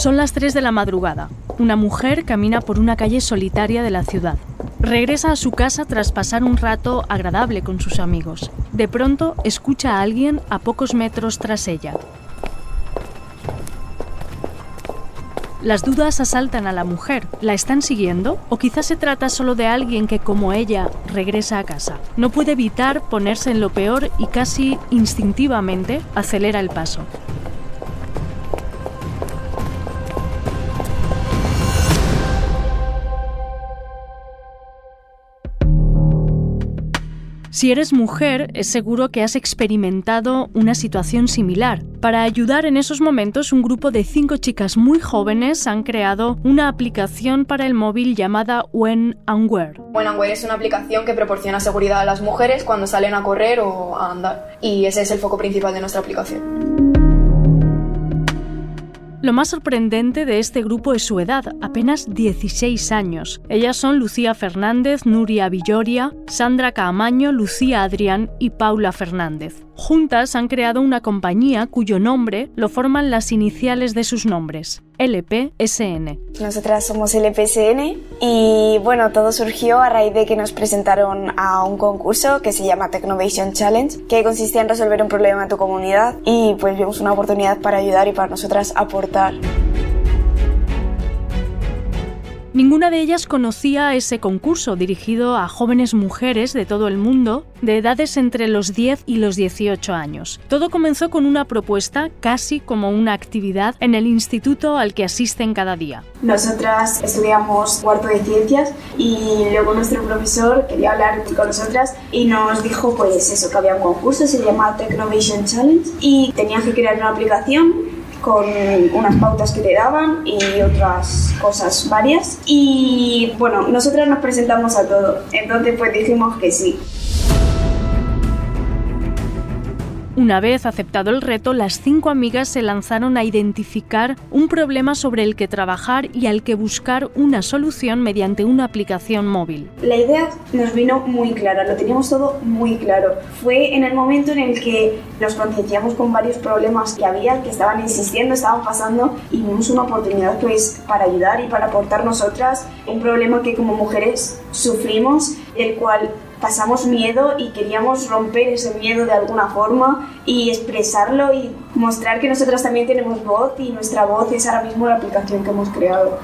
Son las 3 de la madrugada. Una mujer camina por una calle solitaria de la ciudad. Regresa a su casa tras pasar un rato agradable con sus amigos. De pronto escucha a alguien a pocos metros tras ella. Las dudas asaltan a la mujer. ¿La están siguiendo? ¿O quizás se trata solo de alguien que, como ella, regresa a casa? No puede evitar ponerse en lo peor y casi instintivamente acelera el paso. Si eres mujer, es seguro que has experimentado una situación similar. Para ayudar en esos momentos, un grupo de cinco chicas muy jóvenes han creado una aplicación para el móvil llamada When and Where. When and Where es una aplicación que proporciona seguridad a las mujeres cuando salen a correr o a andar. Y ese es el foco principal de nuestra aplicación. Lo más sorprendente de este grupo es su edad, apenas 16 años. Ellas son Lucía Fernández, Nuria Villoria, Sandra Caamaño, Lucía Adrián y Paula Fernández. Juntas han creado una compañía cuyo nombre lo forman las iniciales de sus nombres, LPSN. Nosotras somos LPSN y bueno, todo surgió a raíz de que nos presentaron a un concurso que se llama Technovation Challenge, que consistía en resolver un problema en tu comunidad y pues vimos una oportunidad para ayudar y para nosotras aportar. Ninguna de ellas conocía ese concurso dirigido a jóvenes mujeres de todo el mundo de edades entre los 10 y los 18 años. Todo comenzó con una propuesta casi como una actividad en el instituto al que asisten cada día. Nosotras estudiamos cuarto de ciencias y luego nuestro profesor quería hablar con nosotras y nos dijo pues eso, que había un concurso, se llama Technovation Challenge y tenías que crear una aplicación con unas pautas que te daban y otras cosas varias. Y bueno, nosotras nos presentamos a todo, entonces pues dijimos que sí. Una vez aceptado el reto, las cinco amigas se lanzaron a identificar un problema sobre el que trabajar y al que buscar una solución mediante una aplicación móvil. La idea nos vino muy clara, lo teníamos todo muy claro. Fue en el momento en el que nos concienciamos con varios problemas que había, que estaban existiendo, estaban pasando y vimos una oportunidad pues para ayudar y para aportar nosotras un problema que como mujeres sufrimos, el cual pasamos miedo y queríamos romper ese miedo de alguna forma y expresarlo y mostrar que nosotras también tenemos voz y nuestra voz es ahora mismo la aplicación que hemos creado.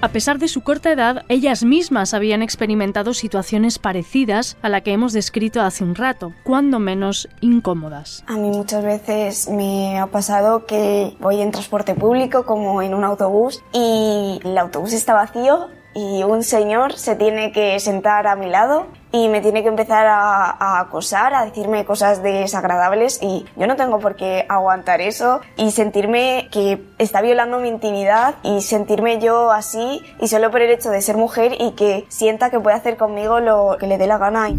A pesar de su corta edad, ellas mismas habían experimentado situaciones parecidas a la que hemos descrito hace un rato, cuando menos incómodas. A mí muchas veces me ha pasado que voy en transporte público como en un autobús y el autobús está vacío y un señor se tiene que sentar a mi lado y me tiene que empezar a, acosar, a decirme cosas desagradables y yo no tengo por qué aguantar eso y sentirme que está violando mi intimidad y sentirme yo así y solo por el hecho de ser mujer y que sienta que puede hacer conmigo lo que le dé la gana.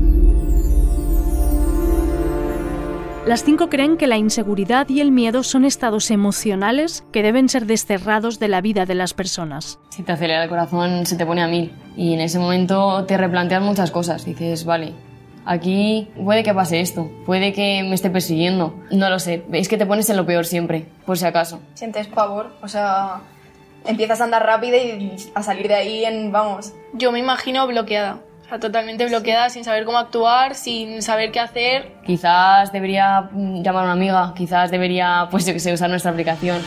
Las cinco creen que la inseguridad y el miedo son estados emocionales que deben ser desterrados de la vida de las personas. Si te acelera el corazón, se te pone a mil. Y en ese momento te replanteas muchas cosas. Dices, vale, aquí puede que pase esto, puede que me esté persiguiendo. No lo sé, es que te pones en lo peor siempre, por si acaso. Sientes pavor, o sea, empiezas a andar rápido y a salir de ahí en, vamos. Yo me imagino bloqueada totalmente bloqueada, sin saber cómo actuar, sin saber qué hacer. Quizás debería mm, llamar a una amiga, quizás debería, pues yo que sé, usar nuestra aplicación.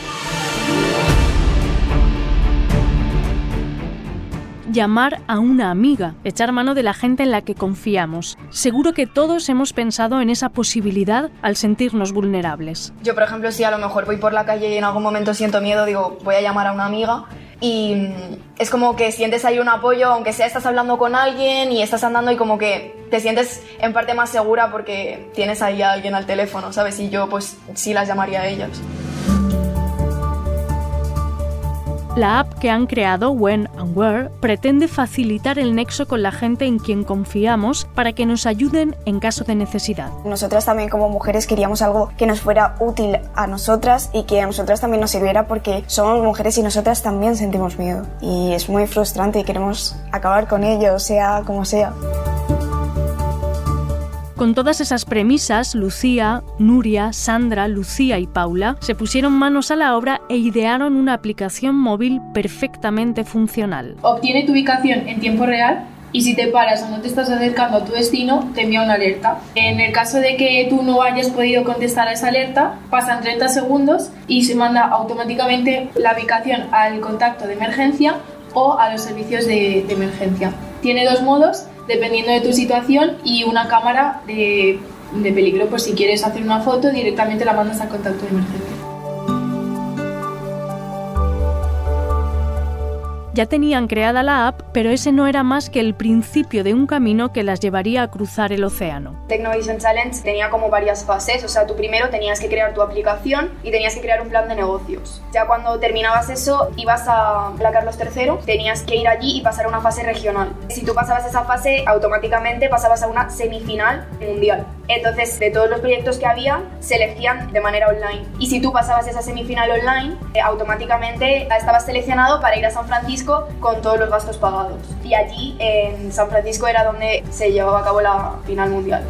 llamar a una amiga, echar mano de la gente en la que confiamos. Seguro que todos hemos pensado en esa posibilidad al sentirnos vulnerables. Yo, por ejemplo, si a lo mejor voy por la calle y en algún momento siento miedo, digo, voy a llamar a una amiga y es como que sientes ahí un apoyo, aunque sea estás hablando con alguien y estás andando y como que te sientes en parte más segura porque tienes ahí a alguien al teléfono, ¿sabes? Y yo pues sí las llamaría a ellas. La app que han creado, When and Where, pretende facilitar el nexo con la gente en quien confiamos para que nos ayuden en caso de necesidad. Nosotras también como mujeres queríamos algo que nos fuera útil a nosotras y que a nosotras también nos sirviera porque somos mujeres y nosotras también sentimos miedo. Y es muy frustrante y queremos acabar con ello, sea como sea. Con todas esas premisas, Lucía, Nuria, Sandra, Lucía y Paula se pusieron manos a la obra e idearon una aplicación móvil perfectamente funcional. Obtiene tu ubicación en tiempo real y si te paras o no te estás acercando a tu destino, te envía una alerta. En el caso de que tú no hayas podido contestar a esa alerta, pasan 30 segundos y se manda automáticamente la ubicación al contacto de emergencia o a los servicios de, de emergencia. Tiene dos modos, dependiendo de tu situación, y una cámara de, peligro, pues si quieres hacer una foto, directamente la mandas al contacto de emergencia. Ya tenían creada la app, pero ese no era más que el principio de un camino que las llevaría a cruzar el océano. Technovision Challenge tenía como varias fases, o sea, tú primero tenías que crear tu aplicación y tenías que crear un plan de negocios. Ya cuando terminabas eso, ibas a la Carlos III, tenías que ir allí y pasar a una fase regional. Si tú pasabas esa fase, automáticamente pasabas a una semifinal mundial. Entonces, de todos los proyectos que había, se elegían de manera online. Y si tú pasabas esa semifinal online, eh, automáticamente estabas seleccionado para ir a San Francisco con todos los gastos pagados. Y allí, en San Francisco, era donde se llevaba a cabo la final mundial.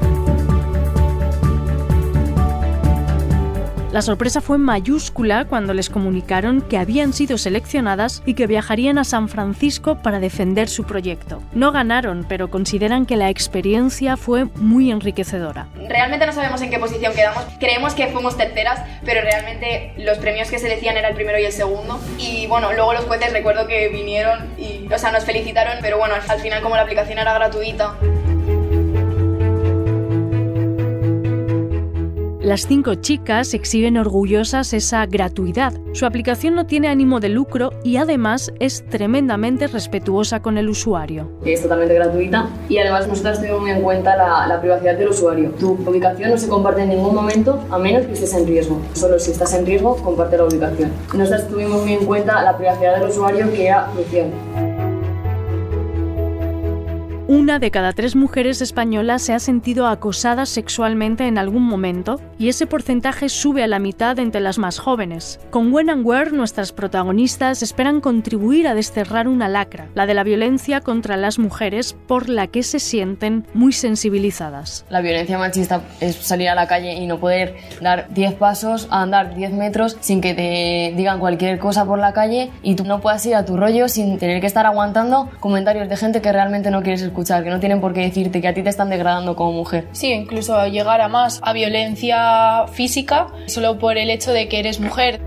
La sorpresa fue mayúscula cuando les comunicaron que habían sido seleccionadas y que viajarían a San Francisco para defender su proyecto. No ganaron, pero consideran que la experiencia fue muy enriquecedora. Realmente no sabemos en qué posición quedamos. Creemos que fuimos terceras, pero realmente los premios que se decían era el primero y el segundo. Y bueno, luego los jueces recuerdo que vinieron y, o sea, nos felicitaron, pero bueno, al final como la aplicación era gratuita, Las cinco chicas exhiben orgullosas esa gratuidad. Su aplicación no tiene ánimo de lucro y además es tremendamente respetuosa con el usuario. Es totalmente gratuita y además nosotros tenemos muy en cuenta la, la, privacidad del usuario. Tu ubicación no se comparte en ningún momento a menos que estés en riesgo. Solo si estás en riesgo, comparte la ubicación. Nosotros tuvimos muy en cuenta la privacidad del usuario que era crucial. Una de cada tres mujeres españolas se ha sentido acosada sexualmente en algún momento y ese porcentaje sube a la mitad entre las más jóvenes. Con When and Where, nuestras protagonistas esperan contribuir a desterrar una lacra, la de la violencia contra las mujeres por la que se sienten muy sensibilizadas. La violencia machista es salir a la calle y no poder dar 10 pasos, andar 10 metros sin que te digan cualquier cosa por la calle y tú no puedas ir a tu rollo sin tener que estar aguantando comentarios de gente que realmente no quieres escuchar escuchar, que no tienen por qué decirte que a ti te están degradando como mujer. Sí, incluso llegar a más, a violencia física, solo por el hecho de que eres mujer.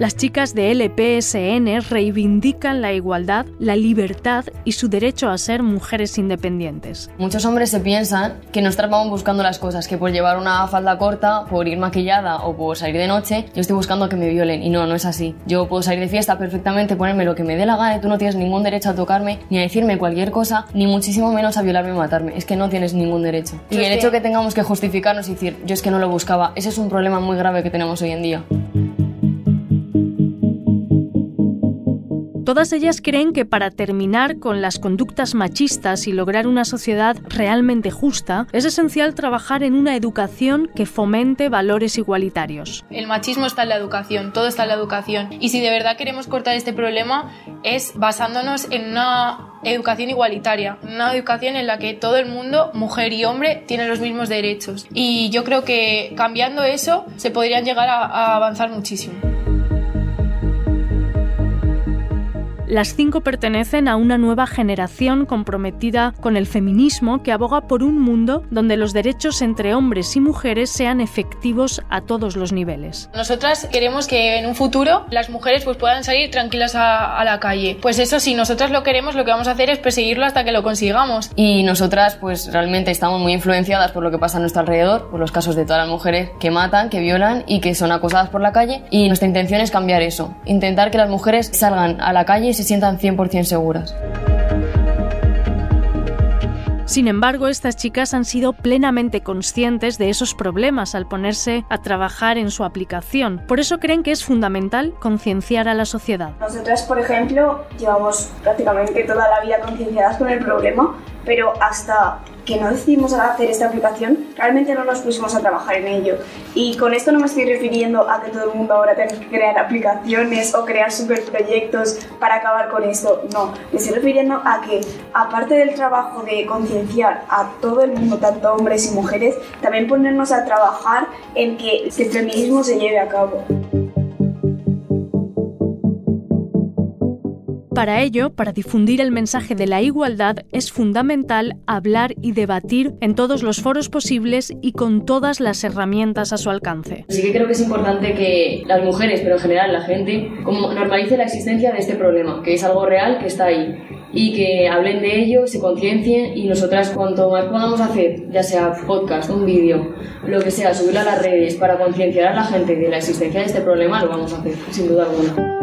Las chicas de LPSN reivindican la igualdad, la libertad y su derecho a ser mujeres independientes. Muchos hombres se piensan que nosotras vamos buscando las cosas, que por llevar una falda corta, por ir maquillada o por salir de noche, yo estoy buscando que me violen. Y no, no es así. Yo puedo salir de fiesta perfectamente, ponerme lo que me dé la gana y tú no tienes ningún derecho a tocarme, ni a decirme cualquier cosa, ni muchísimo menos a violarme o matarme. Es que no tienes ningún derecho. Y el hecho que tengamos que justificarnos y decir, yo es que no lo buscaba, ese es un problema muy grave que tenemos hoy en día. Todas ellas creen que para terminar con las conductas machistas y lograr una sociedad realmente justa, es esencial trabajar en una educación que fomente valores igualitarios. El machismo está en la educación, todo está en la educación. Y si de verdad queremos cortar este problema es basándonos en una educación igualitaria, una educación en la que todo el mundo, mujer y hombre, tienen los mismos derechos. Y yo creo que cambiando eso se podrían llegar a, a avanzar muchísimo. Las cinco pertenecen a una nueva generación comprometida con el feminismo que aboga por un mundo donde los derechos entre hombres y mujeres sean efectivos a todos los niveles. Nosotras queremos que en un futuro las mujeres pues puedan salir tranquilas a, a la calle. Pues eso, si nosotras lo queremos, lo que vamos a hacer es perseguirlo hasta que lo consigamos. Y nosotras pues realmente estamos muy influenciadas por lo que pasa a nuestro alrededor, por los casos de todas las mujeres que matan, que violan y que son acosadas por la calle. Y nuestra intención es cambiar eso, intentar que las mujeres salgan a la calle y se sientan 100% seguras. Sin embargo, estas chicas han sido plenamente conscientes de esos problemas al ponerse a trabajar en su aplicación. Por eso creen que es fundamental concienciar a la sociedad. Nosotras, por ejemplo, llevamos prácticamente toda la vida concienciadas con el problema, pero hasta que no decidimos hacer esta aplicación, realmente no nos pusimos a trabajar en ello. Y con esto no me estoy refiriendo a que todo el mundo ahora tenga que crear aplicaciones o crear superproyectos para acabar con esto. No, me estoy refiriendo a que, aparte del trabajo de concienciar a todo el mundo, tanto hombres y mujeres, también ponernos a trabajar en que el feminismo se lleve a cabo. Para ello, para difundir el mensaje de la igualdad, es fundamental hablar y debatir en todos los foros posibles y con todas las herramientas a su alcance. Sí que creo que es importante que las mujeres, pero en general la gente, como normalice la existencia de este problema, que es algo real, que está ahí, y que hablen de ello, se conciencien y nosotras cuanto más podamos hacer, ya sea podcast, un vídeo, lo que sea, subirlo a las redes para concienciar a la gente de la existencia de este problema, lo vamos a hacer, sin duda alguna.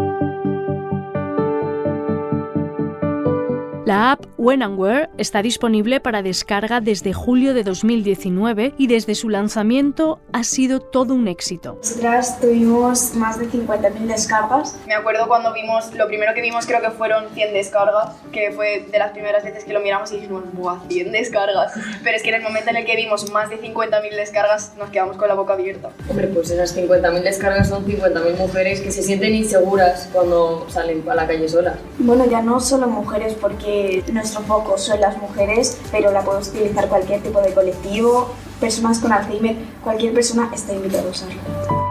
La app When and Where está disponible para descarga desde julio de 2019 y desde su lanzamiento ha sido todo un éxito. Nosotras tuvimos más de 50.000 descargas. Me acuerdo cuando vimos, lo primero que vimos creo que fueron 100 descargas, que fue de las primeras veces que lo miramos y dijimos, ¡buah, 100 descargas! Pero es que en el momento en el que vimos más de 50.000 descargas nos quedamos con la boca abierta. Hombre, pues esas 50.000 descargas son 50.000 mujeres que se sienten inseguras cuando salen a la calle solas. Bueno, ya no solo mujeres, porque nuestro foco son las mujeres, pero la podemos utilizar cualquier tipo de colectivo, personas con Alzheimer, cualquier persona está invitada a usarlo.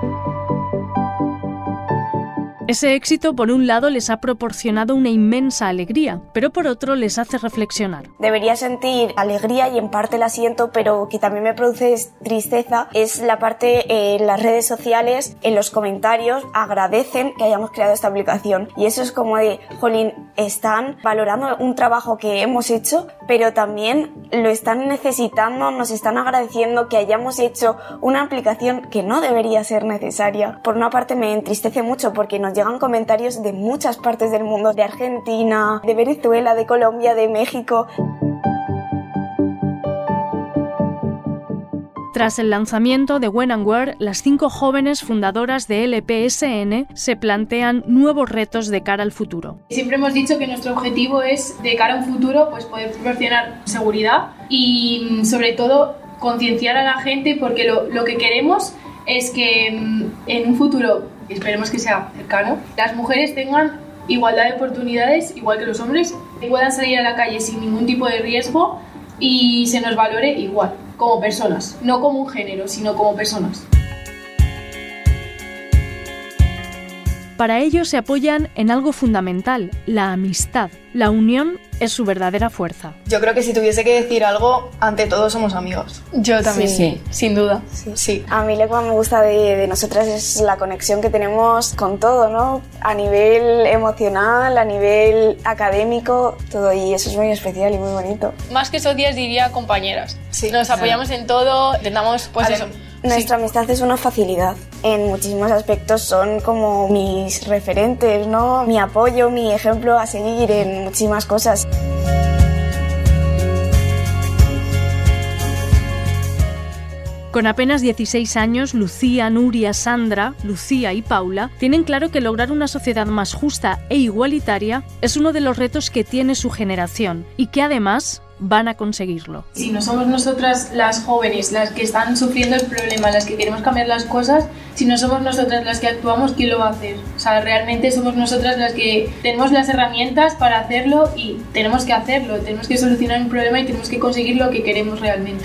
Ese éxito, por un lado, les ha proporcionado una inmensa alegría, pero por otro les hace reflexionar. Debería sentir alegría y en parte la siento, pero que también me produce tristeza es la parte en las redes sociales, en los comentarios, agradecen que hayamos creado esta aplicación. Y eso es como de, jolín, están valorando un trabajo que hemos hecho, pero también lo están necesitando, nos están agradeciendo que hayamos hecho una aplicación que no debería ser necesaria. Por una parte me entristece mucho porque nos llegan comentarios de muchas partes del mundo, de Argentina, de Venezuela, de Colombia, de México. Tras el lanzamiento de When and Where, las cinco jóvenes fundadoras de LPSN se plantean nuevos retos de cara al futuro. Siempre hemos dicho que nuestro objetivo es, de cara a un futuro, pues poder proporcionar seguridad y mm, sobre todo concienciar a la gente porque lo, lo que queremos es que mm, en un futuro esperemos que sea cercano, las mujeres tengan igualdad de oportunidades, igual que los hombres, puedan salir a la calle sin ningún tipo de riesgo y se nos valore igual, como personas, no como un género, sino como personas. Para ello se apoyan en algo fundamental, la amistad. La unión es su verdadera fuerza. Yo creo que si tuviese que decir algo, ante todo somos amigos. Yo también, sí, sin duda. Sí. A mí lo que más me gusta de, nosotras es la conexión que tenemos con todo, ¿no? A nivel emocional, a nivel académico, todo. Y eso es muy especial y muy bonito. Más que socias diría compañeras. Sí. Nos apoyamos en todo, intentamos, pues eso nuestra amistad es una facilidad. En muchísimos aspectos son como mis referentes, ¿no? Mi apoyo, mi ejemplo a seguir en muchísimas cosas. Con apenas 16 años, Lucía, Nuria, Sandra, Lucía y Paula tienen claro que lograr una sociedad más justa e igualitaria es uno de los retos que tiene su generación y que además van a conseguirlo. Si no somos nosotras las jóvenes las que están sufriendo el problema, las que queremos cambiar las cosas, si no somos nosotras las que actuamos, ¿quién lo va a hacer? O sea, realmente somos nosotras las que tenemos las herramientas para hacerlo y tenemos que hacerlo, tenemos que solucionar un problema y tenemos que conseguir lo que queremos realmente.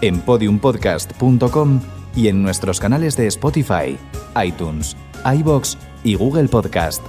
en podiumpodcast.com y en nuestros canales de Spotify, iTunes, iBox y Google Podcast.